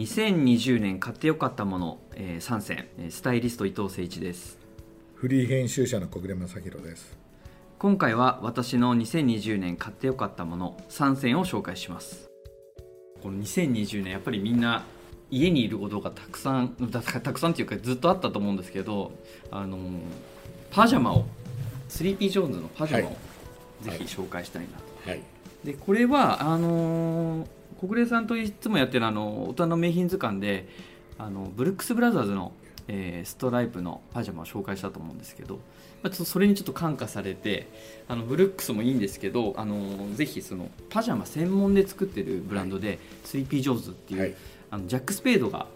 2020年買ってよかったもの、えー、3選えースタイリスト井藤成一です。フリー編集者の小暮昌弘です。今回は私の2020年買ってよかったもの3選を紹介します。この2020年やっぱりみんな家にいることがたくさんだたくさんっていうかずっとあったと思うんですけどあのーパジャマをスリーピー・ジョーンズのパジャマをはい。ぜひ紹介したいなと、はい。でこれはあのー小暮さんといつもやってるあの大人の名品図鑑であのブルックス・ブラザーズの、えーストライプのパジャマを紹介したと思うんですけど、まあ、ちょっとそれにちょっと感化されてあのブルックスもいいんですけどあのーぜひそのパジャマ専門で作ってるブランドで、スリーピー・ジョーンズっていう、はい。あのジャック・スペードが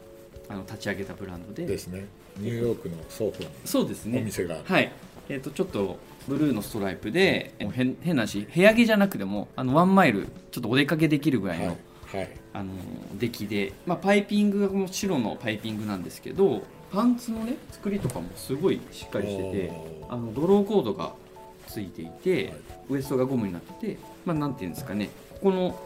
あの立ち上げたブランドでですね。ニューヨークのソーホーにそうですね。お店が。はい。えー、とちょっとブルーのストライプで変変なし部屋着じゃなくてもあのワンマイルちょっとお出かけできるぐらいの、はいはいあの出来で、まあ、パイピングがもう白のパイピングなんですけどパンツのね作りとかもすごいしっかりしててあのドローコードがついていて、はい。ウエストがゴムになってて、まあ、なんていうんですかねここの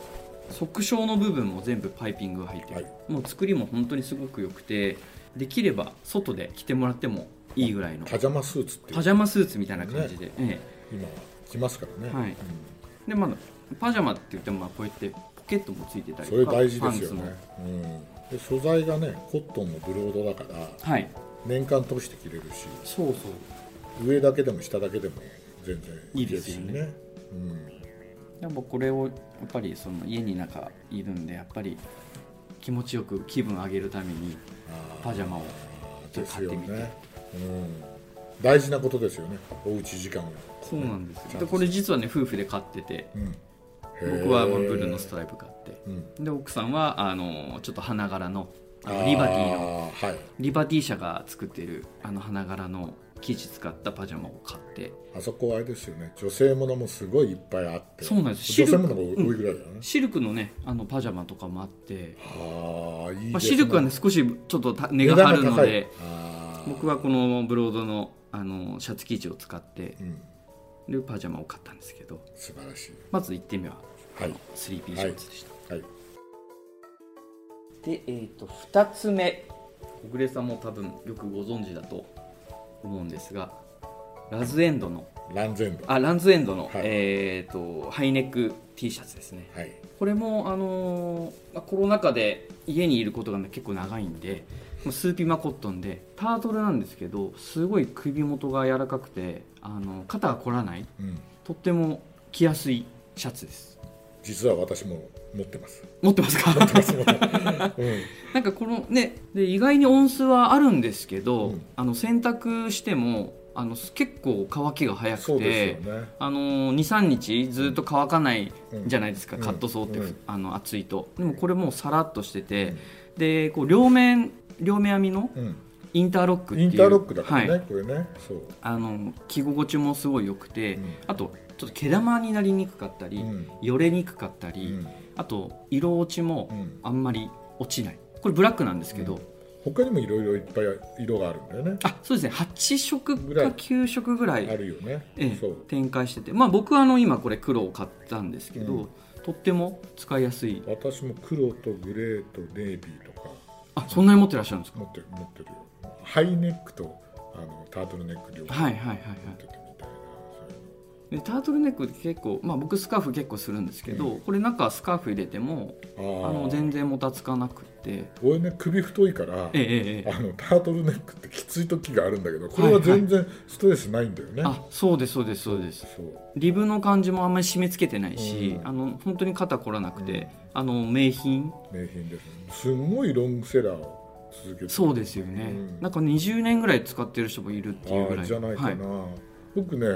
側小の部分も全部パイピングが入ってる、はい。もう作りも本当にすごく良くてできれば外で着てもらってもいいぐらいのパジャマスーツっていう。パジャマスーツみたいな感じで、え今は着ますからね、はい。うん。えでまあパジャマって言ってもまあこうやってポケットもついてたりそれ大事ですよね。うん、で素材がねコットンのブロードだからはい。年間通して着れるしそうそう。上だけでも下だけでも全然いいですよね。着れるしやっぱこれをやっぱりその家になんかいるんでやっぱり気持ちよく気分上げるためにうん、パジャマをあーですよ買ってみて。ね、うん、大事なことですよね。おうち時間を。そうなんですよ。でこれ実はね夫婦で買ってて。うん、僕はまあブルーののストライプ買って。うん。で奥さんはあのちょっと花柄のあのリバティのはい。リバティ社が作っているあの花柄の生地使ったパジャマを買って。あそこはあれですよね。女性ものもすごいいっぱいあって。そうなんです。女性ものが多いぐらいだよね、シルクのねあのパジャマとかもあって、ああいいですね、まあ、シルクはね少しちょっとた値が張るの値で僕はこのブロードのあのシャツ生地を使って。うん、るパジャマを買ったんですけど素晴らしい。まず1点目ははい。スリーピーシャツでした、はい。で、えー、と2つ目。小暮さんも多分よくご存知だと思うんですがラズエンドの。ランゼンド。あランズエンドの、はい。えー、とハイネック T シャツですね。はい。これも、あのーまあコロナ禍で家にいることが、ね、結構長いんでスーピマコットンで。タートルなんですけどすごい首元が柔らかくてあの肩が凝らない。うん。とっても着やすいシャツです。実は私も持ってます。持ってますか？う。ん。なんかこのねで意外に音数はあるんですけど、うん。あの洗濯してもあの結構乾きが早くてね。あの23日ずっと乾かないじゃないですか、うんカットソーって、うん。あの暑いと。でもこれもうさらっとしてて、でこう両面両面編みのうん。インターロックっていう。インターロックだからね、はい、これね。そう、あの着心地もすごい良くて、うん。あとちょっと毛玉になりにくかったり、うん。よれにくかったうり、ん。あと色落ちもうん。あんまり落ちない。これブラックなんですけど、うん。他にもいろいろいっぱい色があるんだよね。あそうですね。8色かぐらい9色ぐらあい、るよね、ええ展開してて。まあ僕はあの今これ黒を買ったんですけど、うんとっても使いやすい。私も黒とグレーとネイビーとか。あそんなに持ってらっしゃるんですか？持ってる持ってるよ。ハイネックとあのタートルネック両方はいはいはいはい。持っててみたいなそういうでタートルネックって結構まあ僕スカーフ結構するんですけど、うこれ中スカーフ入れてもあのの全然もたつかなくって俺ね首太いからええあのタートルネックってきつい時があるんだけどこれは全然ストレスないんだよね、あそうですそうですそうです。リブの感じもあんまり締め付けてないし、うん。あの本当に肩凝らなくて、うん。あの名品。名品です。ねすんごいロングセラーを続けてる。そうですよね、うん。なんか20年ぐらい使ってる人もいるっていうぐらい。じゃないかはい。な、僕ね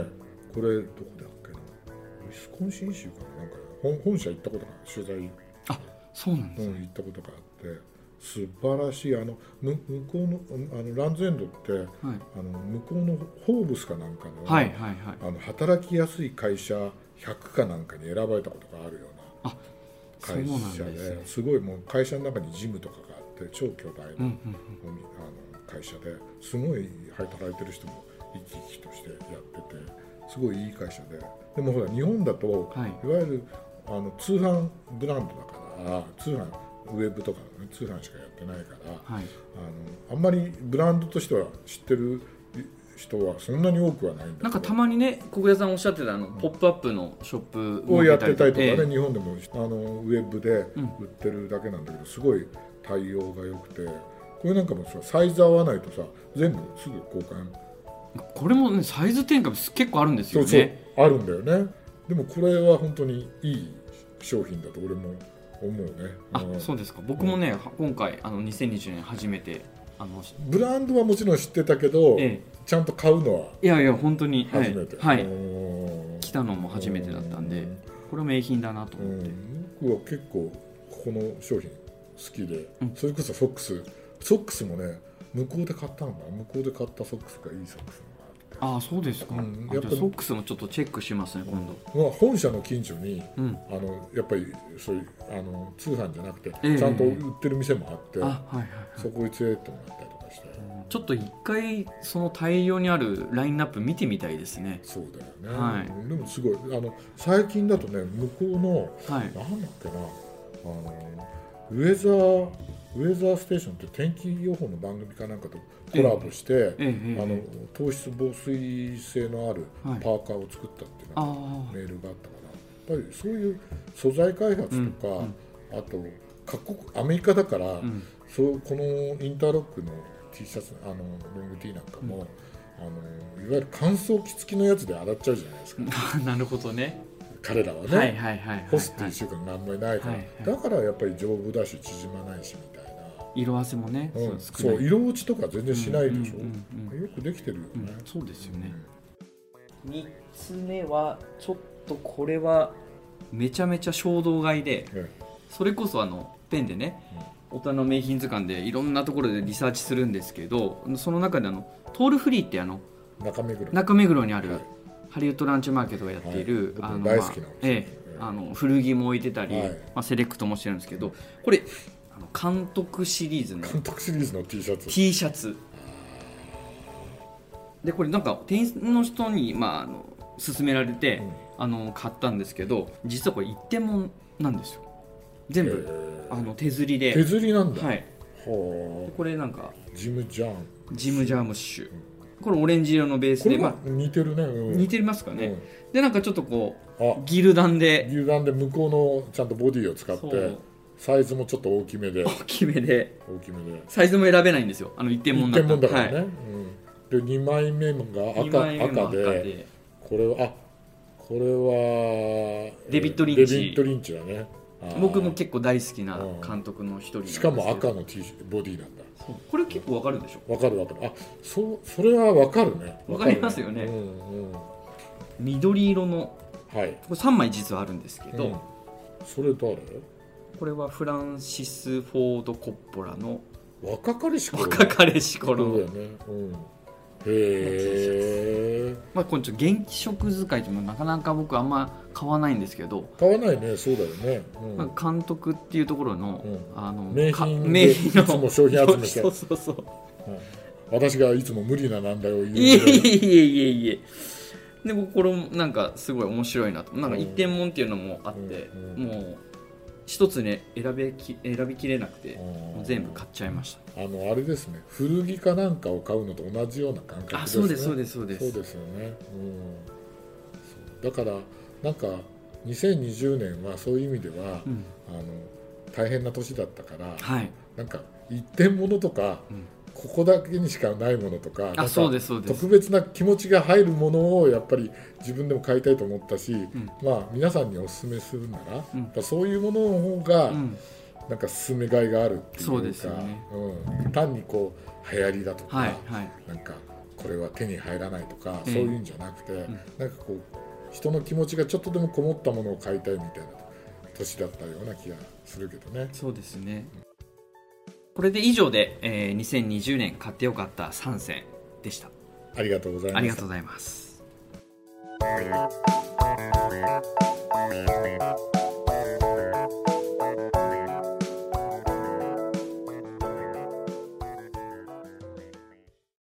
これどこだっけな。ウィスコンシン州かな。なんか本本社行ったことが取材、あそうなんです、うん、行ったことがあって素晴らしいあのむ向こうのあのランズエンドってはい、あの向こうのホーブスかなんかの,、はいはいはい。あの働きやすい会社100かなんかに選ばれたことがあるような会社ですね。ですごいもう会社の中にジムとかがあって超巨大な、うんうんうん。あの会社ですごい働いてる人も生き生きとしてやっててすごいいい会社で。でもほら日本だと、はい。い、わゆるあの通販ブランドだから通販ウェブとか、ね、通販しかやってないからはい。あのあんまりブランドとしては知ってる人はそんなに多くはないんだなんかたまにね小暮さんおっしゃってたあの、ポップアップのショップをやってたりとかね、ええ。日本でもあのウェブで売ってるだけなんだけど、すごい対応が良くてこれなんかもさサイズ合わないとさ全部すぐ交換これもねサイズ転換結構あるんですそうそうよねあるんだよね。でもこれは本当にいい商品だと俺も思うね。あのそうですか。僕もね、今回あの2020年初めてあのブランドはもちろん知ってたけど、えちゃんと買うのはえいやいや本当に初めて、はい、はい、うん。来たのも初めてだったんでこれは名品だなとう思って、ん、僕は結構ここの商品好きで、うん。それこそソックス。ソックスもね向こうで買ったんだ。向こうで買ったソックスがいいソックスああそうですか、うん。あやっぱソックスもちょっとチェックしますね今度。まあ、本社の近所にうん。あのやっぱりそういうあの通販じゃなくて、ええ。ちゃんと売ってる店もあって、あはいはいそこに連れてってもらったりとかして、はいちょっと一回その大量にあるラインナップ見てみたいですね。そうだよね、はい。でもすごいあの最近だとね向こうのはい。なんだっけなあのウェザーウェザーステーションって天気予報の番組かなんかとコラボして、ええええ。あの糖質防水性のあるはいパーカーを作ったっていうメールがあったからやっぱりそういう素材開発とか、うんうん。あと各国アメリカだから、うん。そうこのインターロックの T シャツあのロング T なんかも、あのいわゆる乾燥機付きのやつで洗っちゃうじゃないですか。なるほどね彼らはね、はいはいはいはい干すってはい1週間何もないから、はいはい。だからやっぱり丈夫だし縮まないしみたいな、色あせもね、うん、少そう色落ちとか全然しないでしょ、うんうんうんよくできてるよね、うんそうですよね。うん。3つ目はちょっとこれはめちゃめちゃ衝動買いでえそれこそあのペンでね大人の名品図鑑でいろんなところでリサーチするんですけどその中であのトールフリーってあのえ中目黒。中目黒にある、はいハリウッドランチマーケットがやっている、はい。あの僕大好きなんですよ。ええあの古着も置いてたり、はい。まあ、セレクトもしてるんですけどこれあの監督シリーズの監督シリーズの T シャツ？T シャツ。でこれなんか店員の人に、まあ、あの勧められて、うん。あの買ったんですけど実はこれ一点もんなんですよ。全部、えあの手釣りで。手釣りなんだ、はい。はこれなんかあジム・ジャーン。ジム・ジャームッシュこれオレンジ色のベースで、ま似てるね、うん、似てますかね、でなんかちょっとこうギルダンで。牛団で向こうのちゃんとボディを使ってサイズもちょっと大きめで。大きめで。大きめで。サイズも選べないんですよ。あの一点もん一だった点もんだからね、はい。うん、で2枚目が二赤赤で。これはあこれはデビッドリンチ。デビッド・リンチだね。僕も結構大好きなうん監督の一人なんしかも赤の T シボディなんだこれ結構わかるでしょ？わかるわかる。あそそれはわかるね。わかりますよね。うんうん緑色のはい。これ3枚実はあるんですけど、うん。それ誰？これはフランシス・フォード・コッポラの若かりし頃若かりし頃だよね、うん、へえまあ、これちょっと元気食使いっていうのはなかなか僕あんま買わないんですけど、買わないねそうだよね、うん。まあ、監督っていうところの,、うん。あの名品でか名品の。いつも商品集めして。そうそうそう。うん。私がいつも無理な難題を言う。いえいえいえいえ。でもこれもなんかすごい面白いなと。なんか一点もんっていうのもあって、うん。もう一つね選べき選びきれなくて、全部買っちゃいましあのあれですね。古着かなんかを買うのと同じような感覚ですね。そうですそうですそうです。そうですよね、うん、そう。だからなんか2020年はそういう意味では、うん。あの大変な年だったからはい、なんか一点物とか、うんここだけにしかないものとか特別な気持ちが入るものをやっぱり自分でも買いたいと思ったし、まあ皆さんにお勧めするなら、うん。やっぱそういうものの方が、うん、なんか勧めがいがあるっていうかそうですよね。うん、単にこう流行りだとか、はいはい。なんかこれは手に入らないとか、ええ。そういうんじゃなくて、なんかこう人の気持ちがちょっとでもこもったものを買いたいみたいな年だったような気がするけどね。そうですねこれで以上で、えー、2020年買ってよかった3選でしたありがとうございます。ありがとうございます